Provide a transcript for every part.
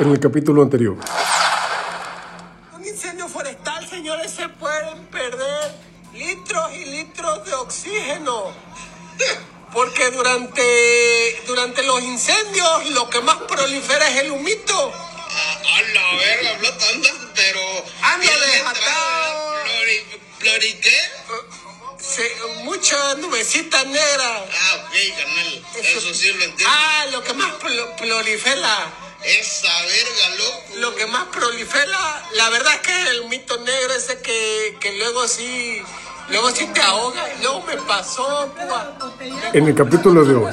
en el capítulo anterior. Un incendio forestal, señores, se pueden perder litros y litros de oxígeno. Porque durante, durante los incendios lo que más prolifera es el humito. A la verga, flota, anda, pero. Anda bien desatado. letrado, Flori, ¿Flori qué? Mucha nubecita negra. Ah, ok, carnal. Eso sí lo entiendo. Ah, lo que más prolifera. Esa verga, loco. Lo que más prolifera, la verdad es que es el humito negro ese que, que luego sí, luego sí te ahoga. Y luego me pasó, púa. En el capítulo de hoy.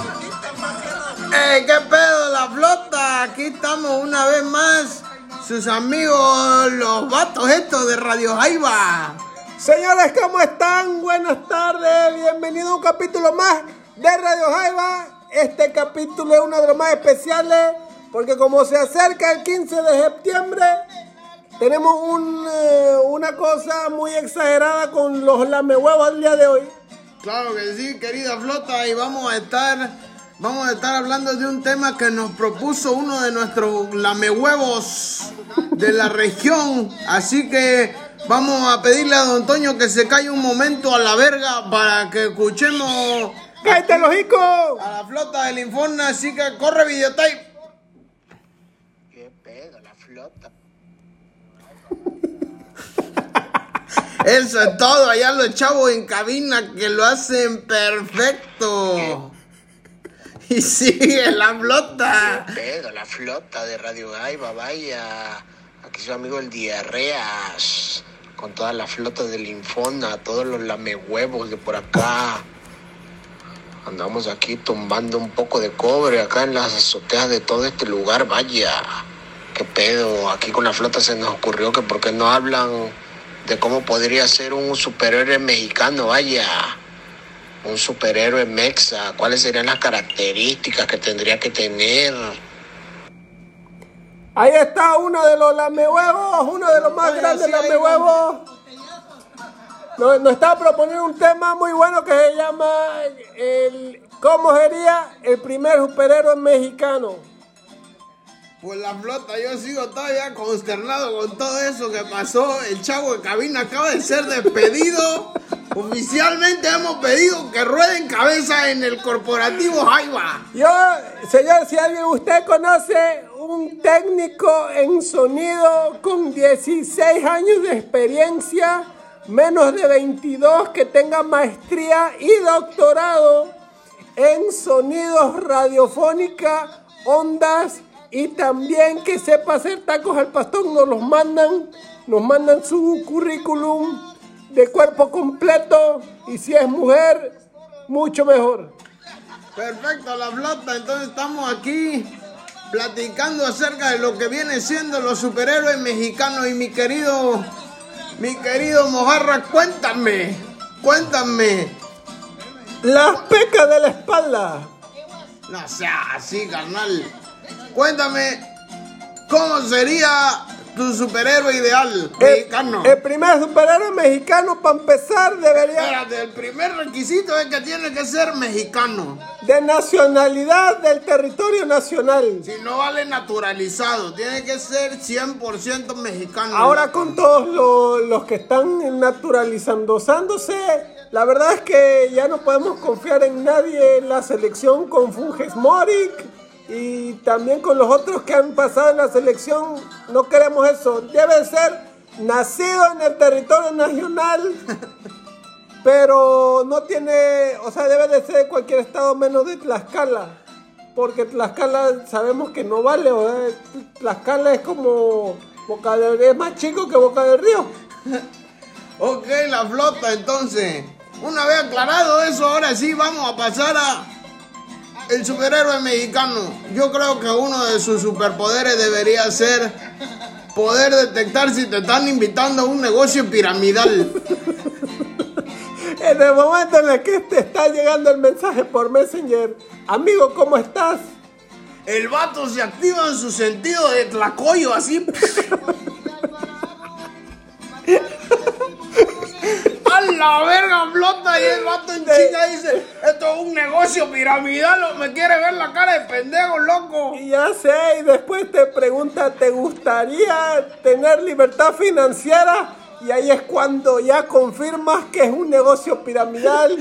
¡Ey, qué pedo la flota! Aquí estamos una vez más, sus amigos, los vatos estos de Radio Jaiba. Señores, ¿cómo están? Buenas tardes, bienvenidos a un capítulo más de Radio Jaiba. Este capítulo es uno de los más especiales porque como se acerca el 15 de septiembre, tenemos un, eh, una cosa muy exagerada con los lamehuevos al día de hoy. Claro que sí, querida flota, y vamos a estar, vamos a estar hablando de un tema que nos propuso uno de nuestros lamehuevos de la región. Así que vamos a pedirle a don Toño que se calle un momento a la verga para que escuchemos ¡Cállate el hocico! a la flota del Informe. Así que corre videotape. Flota. Eso es todo, allá los chavos en cabina que lo hacen perfecto. Y sigue la flota. la flota de Radio Gaiba, vaya. Aquí su amigo el Diarreas. Con toda la flota del Infona, todos los lamehuevos de por acá. Andamos aquí tumbando un poco de cobre acá en las azoteas de todo este lugar, vaya. Qué pedo, aquí con la flota se nos ocurrió que por qué no hablan de cómo podría ser un superhéroe mexicano, vaya. Un superhéroe mexa, cuáles serían las características que tendría que tener. Ahí está uno de los lamehuevos, uno de los más Oye, grandes sí, lamehuevos. Nos, nos está proponiendo un tema muy bueno que se llama el, ¿Cómo sería el primer superhéroe mexicano? Pues la flota, yo sigo todavía consternado con todo eso que pasó. El chavo de cabina acaba de ser despedido. Oficialmente hemos pedido que rueden cabeza en el corporativo Jaiba. Yo, señor, si alguien usted conoce un técnico en sonido con 16 años de experiencia, menos de 22, que tenga maestría y doctorado en sonidos radiofónica, ondas y también que sepa hacer tacos al pastor, nos los mandan, nos mandan su currículum de cuerpo completo y si es mujer, mucho mejor. Perfecto, la flota. Entonces estamos aquí platicando acerca de lo que viene siendo los superhéroes mexicanos. Y mi querido, mi querido Mojarra, cuéntame, cuéntame. Las pecas de la espalda. No sea así, carnal. Cuéntame, ¿cómo sería tu superhéroe ideal mexicano? El, el primer superhéroe mexicano, para empezar, debería Espérate, el primer requisito es que tiene que ser mexicano. de nacionalidad del territorio nacional. Si no vale naturalizado, tiene que ser 100% mexicano. Ahora con todos los, los que están naturalizándose, la verdad es que ya no podemos confiar en nadie en la selección con Funges Morik y también con los otros que han pasado en la selección. No queremos eso. Debe ser nacido en el territorio nacional, pero no tiene, o sea, debe de ser de cualquier estado menos de Tlaxcala. Porque Tlaxcala sabemos que no vale, Tlaxcala es como Boca del Río, es más chico que Boca del Río. Ok, la flota, entonces. Una vez aclarado eso, ahora sí vamos a pasar a el superhéroe mexicano. Yo creo que uno de sus superpoderes debería ser poder detectar si te están invitando a un negocio piramidal. En el momento en el que te está llegando el mensaje por Messenger, amigo, ¿cómo estás? El vato se activa en su sentido de tlacoyo, así. ¡A la verga flota y el vato en China dice, esto es un negocio piramidal, me quiere ver la cara de pendejo, loco. Y ya sé, y después te pregunta, ¿te gustaría tener libertad financiera? Y ahí es cuando ya confirmas que es un negocio piramidal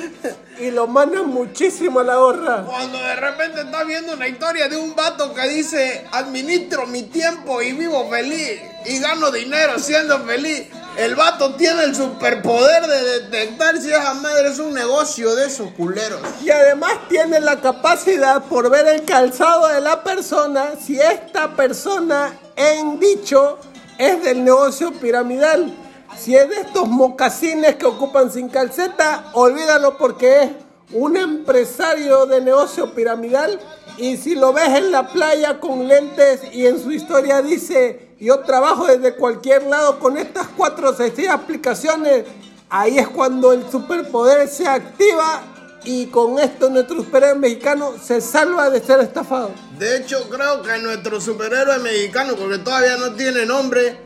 y lo mandan muchísimo a la gorra. Cuando de repente estás viendo una historia de un vato que dice, administro mi tiempo y vivo feliz y gano dinero siendo feliz. El vato tiene el superpoder de detectar si esa madre es un negocio de esos culeros. Y además tiene la capacidad por ver el calzado de la persona si esta persona en dicho es del negocio piramidal. Si es de estos mocasines que ocupan sin calceta, olvídalo porque es un empresario de negocio piramidal. Y si lo ves en la playa con lentes y en su historia dice, yo trabajo desde cualquier lado con estas cuatro o seis aplicaciones, ahí es cuando el superpoder se activa y con esto nuestro superhéroe mexicano se salva de ser estafado. De hecho, creo que nuestro superhéroe mexicano, porque todavía no tiene nombre,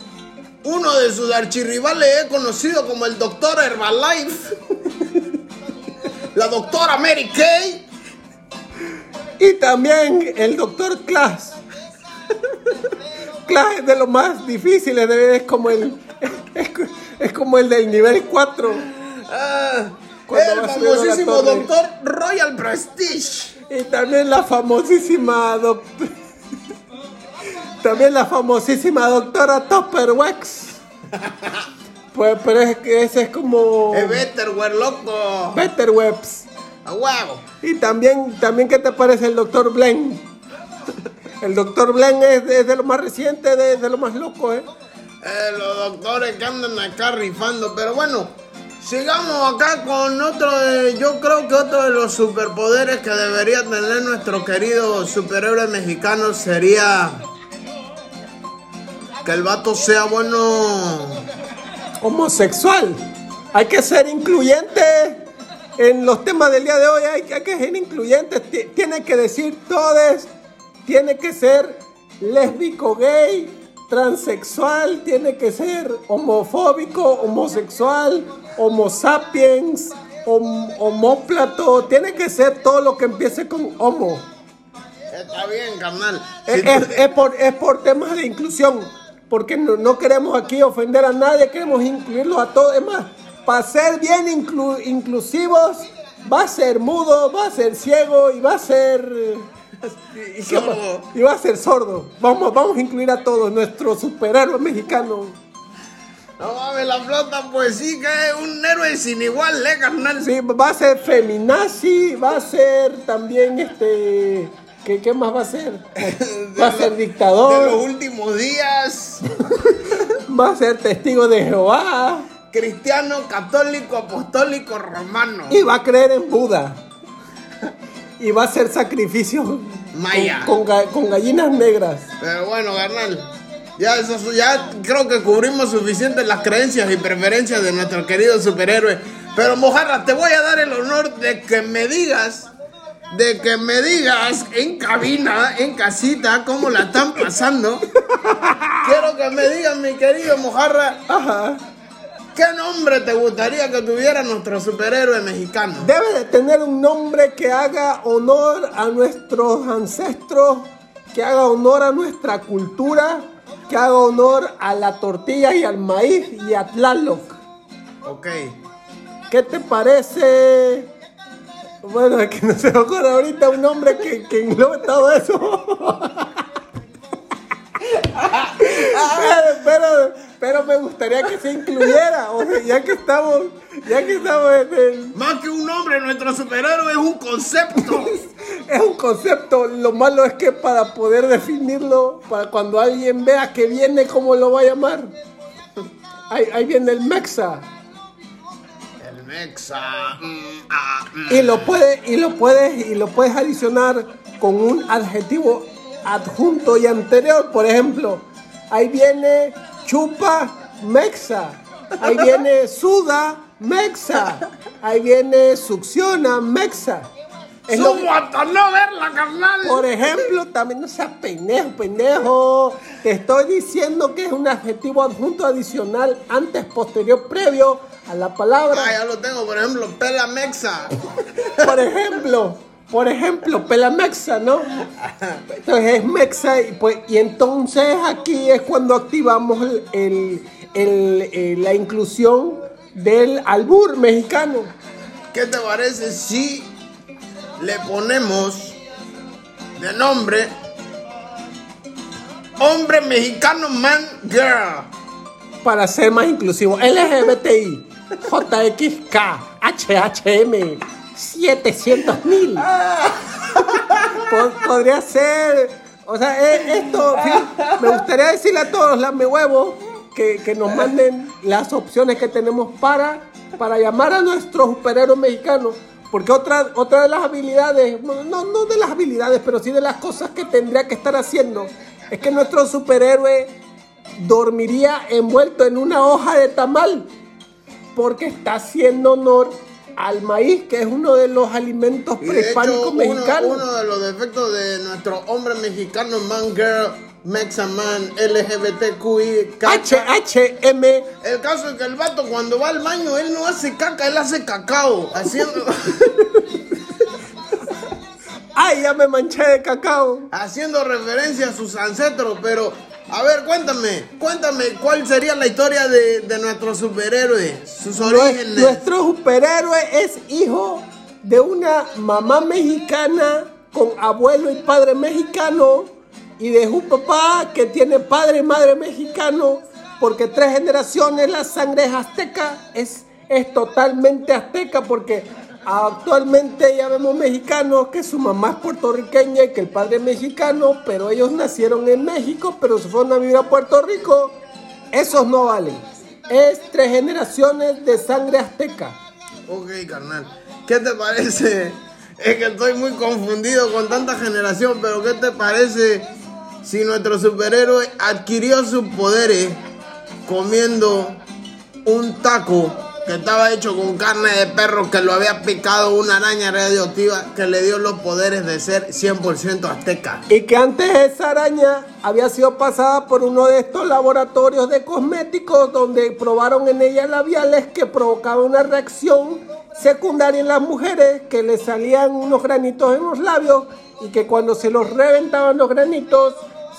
uno de sus archirrivales es conocido como el Doctor Herbalife, la Doctora Mary Kay. Y también el doctor Class. Class es de los más difíciles, es como el es, es como el del nivel 4. Ah, el famosísimo. Doctor Royal Prestige. Y también la famosísima doctora. También la famosísima doctora Topperwex. Pues, pero es que ese es como Es Betterware, loco. Betterwebs. A huevo. Y también, también ¿qué te parece el doctor Blen? El doctor Blen es es de lo más reciente, de, de lo más loco, ¿eh? Eh, los doctores que andan acá rifando. Pero bueno, sigamos acá con otro de. Yo creo que otro de los superpoderes que debería tener nuestro querido superhéroe mexicano sería. Que el vato sea bueno. Homosexual. Hay que ser incluyente en los temas del día de hoy. Hay, hay que ser incluyente. Ti- Tiene que decir todes. Tiene que ser lésbico, gay, transexual. Tiene que ser homofóbico, homosexual, homo sapiens, hom- homóplato. Tiene que ser todo lo que empiece con homo. Está bien, carnal. Es por, es por temas de inclusión, porque no, no queremos aquí ofender a nadie, queremos incluirlos a todos. Es más, para ser bien inclu- inclusivos, va a ser mudo, va a ser ciego y va a ser... y- más? Sordo. Y va a ser sordo. Vamos, vamos a incluir a todos, nuestro superhéroe mexicano. No mames, la flota, pues sí que es un héroe sin igual, ¿eh, carnal? Sí, va a ser feminazi, va a ser también este... ¿Qué, qué más va a ser? Va a ser De los dictador, últimos días. va a ser testigo de Jehová. Cristiano, católico, apostólico, romano. Y va a creer en Buda. Y va a hacer sacrificios Maya. con, con ga- con gallinas negras. Pero bueno, carnal. Ya, eso, ya creo que cubrimos suficiente las creencias y preferencias de nuestro querido superhéroe. Pero Mojarra, te voy a dar el honor de que me digas, de que me digas en cabina, en casita, cómo la están pasando. Quiero que me digas, mi querido Mojarra, Ajá. ¿qué nombre te gustaría que tuviera nuestro superhéroe mexicano? Debe de tener un nombre que haga honor a nuestros ancestros, que haga honor a nuestra cultura, que haga honor a la tortilla y al maíz y a Tlaloc. Ok. ¿Qué te parece? Bueno, es que no se me ocurre ahorita un nombre que, que englobe todo eso. pero, pero, pero me gustaría que se incluyera. O sea, ya que estamos, ya que estamos en el- Más que un nombre, nuestro superhéroe es un concepto. Es un concepto, lo malo es que para poder definirlo, para cuando alguien vea que viene, ¿cómo lo va a llamar? Ahí, ahí viene el Mexa. Mexa. mm, ah, mm. Y lo puedes, y lo puedes, y lo puedes adicionar con un adjetivo adjunto y anterior. Por ejemplo, ahí viene chupa mexa. Ahí viene suda mexa. Ahí viene succiona mexa. Es lo- hasta no verla, carnal. Por ejemplo, también no seas pendejo, pendejo. Te estoy diciendo que es un adjetivo adjunto adicional antes, posterior, previo a la Ah, palabra. ya lo tengo, por ejemplo, pela mexa. Por ejemplo, por ejemplo, pelamexa, ¿no? Entonces es mexa y, pues, y entonces aquí es cuando activamos el, el- el- eh, la inclusión del albur mexicano. ¿Qué te parece si le ponemos de nombre hombre mexicano man girl? para ser más inclusivo. LGBTI, JXK, HHM, 700 mil. Podría ser, o sea, eh, esto, me gustaría decirle a todos, lame huevo, que, que nos manden las opciones que tenemos para, para llamar a nuestro superhéroe mexicano. Porque otra, otra de las habilidades, no, no de las habilidades, pero sí de las cosas que tendría que estar haciendo, es que nuestro superhéroe dormiría envuelto en una hoja de tamal porque está haciendo honor al maíz, que es uno de los alimentos prehispánicos mexicanos. uno de los defectos de nuestro hombre mexicano man girl, mexa man, LGBTQI, HHM. El caso es que el vato cuando va al baño, él no hace caca, él hace cacao. Haciendo, Ay, ya me manché de cacao. haciendo referencia a sus ancestros, pero a ver, cuéntame, cuéntame cuál sería la historia de, de nuestro superhéroe, sus orígenes. Nuestro superhéroe es hijo de una mamá mexicana con abuelo y padre mexicano y de un papá que tiene padre y madre mexicano porque tres generaciones la sangre es azteca, es, es totalmente azteca porque actualmente ya vemos mexicanos que su mamá es puertorriqueña y que el padre es mexicano, pero ellos nacieron en México, pero se fueron a vivir a Puerto Rico. Esos no valen. Es tres generaciones de sangre azteca. Ok, carnal, ¿qué te parece? Es que estoy muy confundido con tanta generación, pero ¿qué te parece si nuestro superhéroe adquirió sus poderes comiendo un taco que estaba hecho con carne de perro que lo había picado una araña radioactiva que le dio los poderes de ser 100% azteca? Y que antes esa araña había sido pasada por uno de estos laboratorios de cosméticos donde probaron en ella labiales que provocaban una reacción secundaria en las mujeres que le salían unos granitos en los labios y que cuando se los reventaban los granitos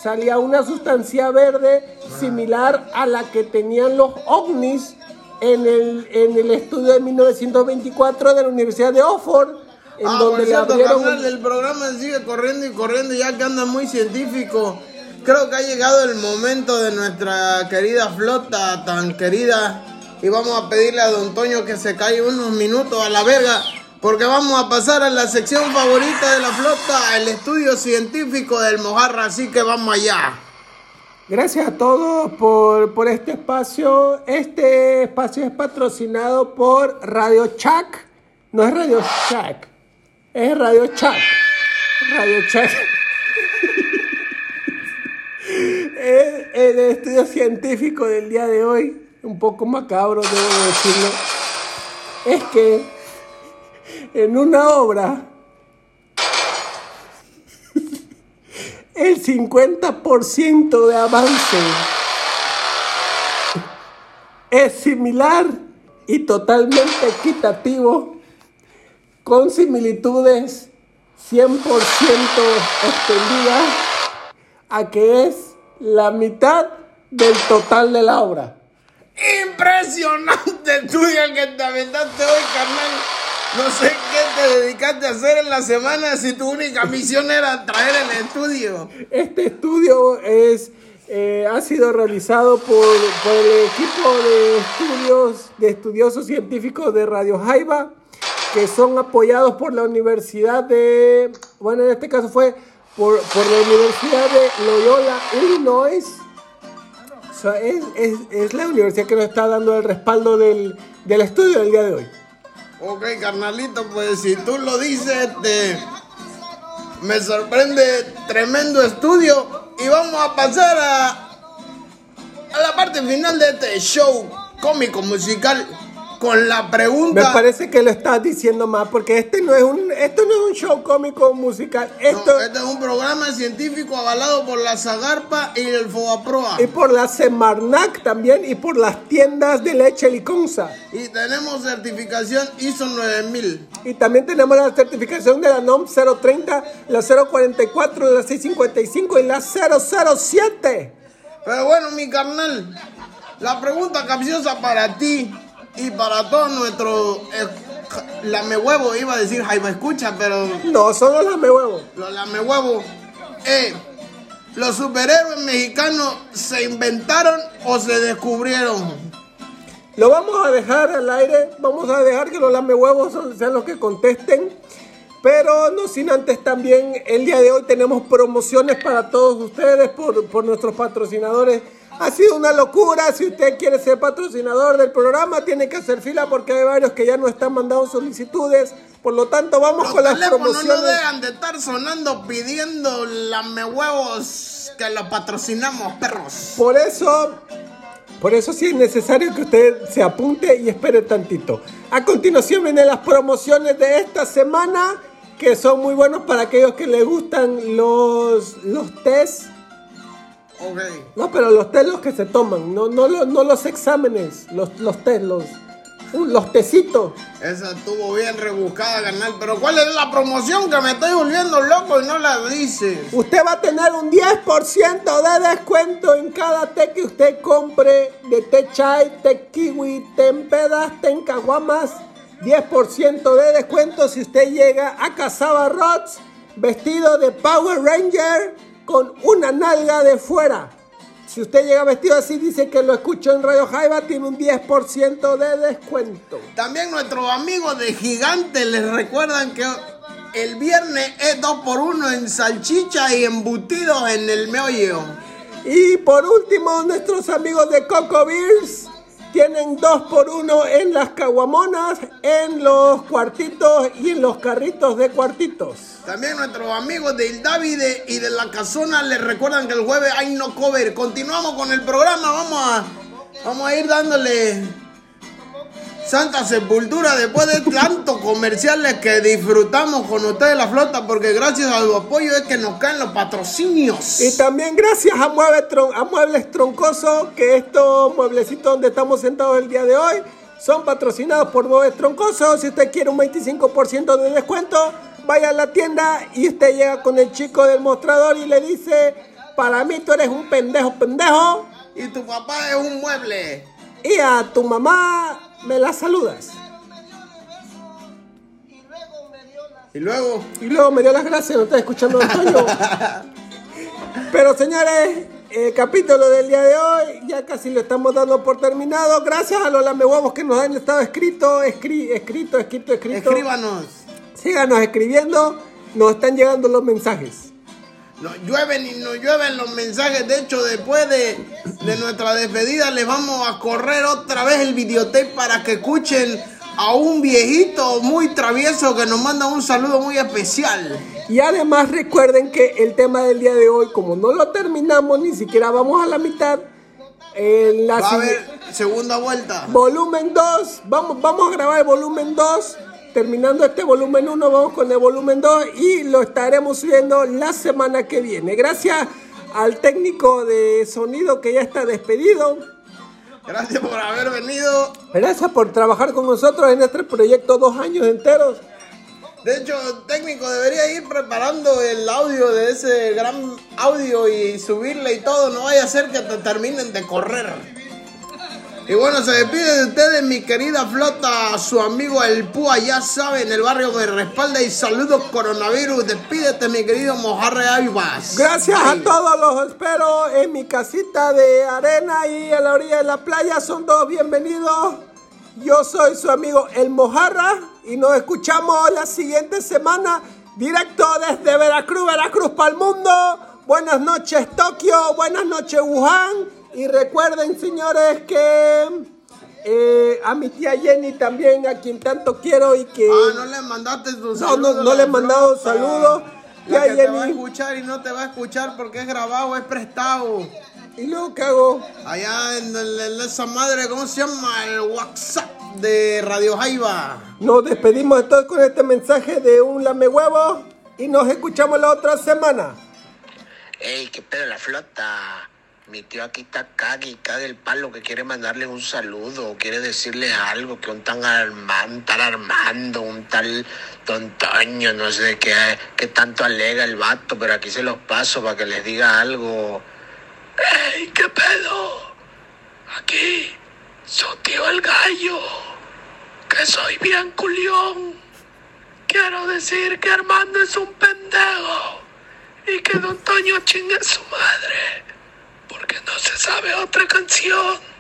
salía una sustancia verde similar a la que tenían los ovnis en el, en el estudio de 1924 de la Universidad de Oxford en ah, donde por le cierto, abrieron carnal, el programa sigue corriendo y corriendo ya que anda muy científico. Creo que ha llegado el momento de nuestra querida flota tan querida y vamos a pedirle a Don Toño que se calle unos minutos a la verga porque vamos a pasar a la sección favorita de la flota, el estudio científico del Mojarra, así que vamos allá. Gracias a todos por, por este espacio. Este espacio es patrocinado por Radio Chac. No es Radio Shack, es Radio Chac. Radio Chac. es el estudio científico del día de hoy, un poco macabro, debo decirlo. Es que en una obra el 50% de avance es similar y totalmente equitativo con similitudes 100% extendidas a que es la mitad del total de la obra. Impresionante el que te aventaste hoy, carnal. No sé qué te dedicaste a hacer en la semana si tu única misión era traer el estudio. Este estudio es, eh, ha sido realizado por, por el equipo de estudios de estudiosos científicos de Radio Jaiba, que son apoyados por la Universidad de, bueno, en este caso fue por, por la Universidad de Loyola, Illinois. O es, es- es la universidad que nos está dando el respaldo del, del estudio del día de hoy. Ok, carnalito, pues si tú lo dices, este, me sorprende tremendo estudio. Y vamos a pasar a, a la parte final de este show cómico musical con la Me pregunta. parece que lo estás diciendo más porque este no es un esto no es un show cómico musical. No, Esto este es un programa científico avalado por la Zagarpa y el Fobaproa. y por la Semarnac también y por las tiendas de leche Liconza. Y tenemos certificación ISO 9000. Y también tenemos la certificación de la NOM 030, la 044, la 655 y la 007. Pero bueno, mi carnal, la pregunta capciosa para ti y para todos nuestros eh, lamehuevos, iba a decir Jaiba Escucha, pero No, solo las me huevo. los lamehuevos, eh, ¿los superhéroes mexicanos se inventaron o se descubrieron? Lo vamos a dejar al aire, vamos a dejar que los lamehuevos son- sean los que contesten. Pero no sin antes también, el día de hoy tenemos promociones para todos ustedes por, por nuestros patrocinadores. Ha sido una locura, si usted quiere ser patrocinador del programa, tiene que hacer fila porque hay varios que ya no están mandando solicitudes. Por lo tanto, vamos Los con las teléfonos no promociones. dejan de estar sonando pidiendo lamehuevos que los patrocinamos, perros. Por eso, por eso sí es necesario que usted se apunte y espere tantito. A continuación vienen las promociones de esta semana que son muy buenos para aquellos que les gustan los, los test. Ok. No, pero los test los que se toman, no, no, los, no los exámenes, los, los test, los, uh, los tecitos. Esa estuvo bien rebuscada, carnal. Pero ¿cuál es la promoción que me estoy volviendo loco y no la dices? Usted va a tener un 10% de descuento en cada té que usted compre de té chai, té kiwi, té en pedas, té en caguamas. 10% de descuento si usted llega a Casaba Rods vestido de Power Ranger con una nalga de fuera. Si usted llega vestido así, dice que lo escuchó en Radio Jaiba, tiene un 10% de descuento. También nuestros amigos de Gigante les recuerdan que el viernes es 2x1 en salchicha y embutidos en el meollo. Y por último, nuestros amigos de Coco Beers tienen dos por uno en las caguamonas, en los cuartitos y en los carritos de cuartitos. También nuestros amigos de Ildávide y de La Casona les recuerdan que el jueves hay no cover. Continuamos con el programa, vamos a, vamos a ir dándole Santa Sepultura después de tantos comerciales que disfrutamos con ustedes la flota porque gracias a su apoyo es que nos caen los patrocinios. Y también gracias a, Mueble Tron- a Muebles Troncoso, que estos mueblecitos donde estamos sentados el día de hoy son patrocinados por Muebles Troncoso. Si usted quiere un 25% de descuento, vaya a la tienda y usted llega con el chico del mostrador y le dice, para mí tú eres un pendejo pendejo Y tu papá es un mueble. y a tu mamá me la saludas. Y luego, Y luego me dio las gracias, no está escuchando Antonio. Pero señores, el capítulo del día de hoy ya casi lo estamos dando por terminado. Gracias a los lamehuevos que nos han estado escrito, escri- escrito, escrito, escrito. escríbanos. Síganos escribiendo, nos están llegando los mensajes. No llueven y no llueven los mensajes. De hecho, después de, de nuestra despedida, les vamos a correr otra vez el videotape para que escuchen a un viejito muy travieso que nos manda un saludo muy especial. Y además recuerden que el tema del día de hoy, como no lo terminamos, ni siquiera vamos a la mitad, en la Va a haber segunda vuelta. Volumen 2, vamos, vamos a grabar el volumen 2. Terminando este volumen 1, vamos con el volumen 2 y lo estaremos subiendo la semana que viene. Gracias al técnico de sonido que ya está despedido. Gracias por haber venido. Gracias por trabajar con nosotros en este proyecto dos años enteros. De hecho, el técnico debería ir preparando el audio de ese gran audio y subirle y todo. No vaya a ser que te terminen de correr. Y bueno, se despide de ustedes mi querida flota, su amigo el Púa, ya sabe, en el barrio me respalda y saludos coronavirus. Despídete mi querido Mojarre Aivas. Gracias a todos, los espero en mi casita de arena y a la orilla de la playa. Son todos bienvenidos. Yo soy su amigo El Mojarra y nos escuchamos la siguiente semana directo desde Veracruz, Veracruz para el mundo. Buenas noches Tokio, buenas noches Wuhan y recuerden señores que eh, a mi tía Jenny también, a quien tanto quiero y que... Ah, no le mandaste tu No, saludo. no, no le he la mandado saludos. La Ya, que te va a Jenny. escuchar y no te va a escuchar porque es grabado, es prestado. ¿Y luego qué hago? Allá en, el- en esa madre, ¿cómo se llama? El WhatsApp de Radio Jaiba. Nos despedimos entonces con este mensaje de un lame huevo y nos escuchamos la otra semana. Ey, qué pedo la flota. Mi tío aquí está cague y el palo que quiere mandarle un saludo o quiere decirle algo que un tan Armando, tal Armando, un tal Don Toño, no sé qué, qué tanto alega el vato, pero aquí se los paso para que les diga algo. ¡Ey, qué pedo! Aquí, su tío el gallo, que soy bien culión. Quiero decir que Armando es un pendejo y que Don Toño chingue a su madre, porque no se sabe otra canción.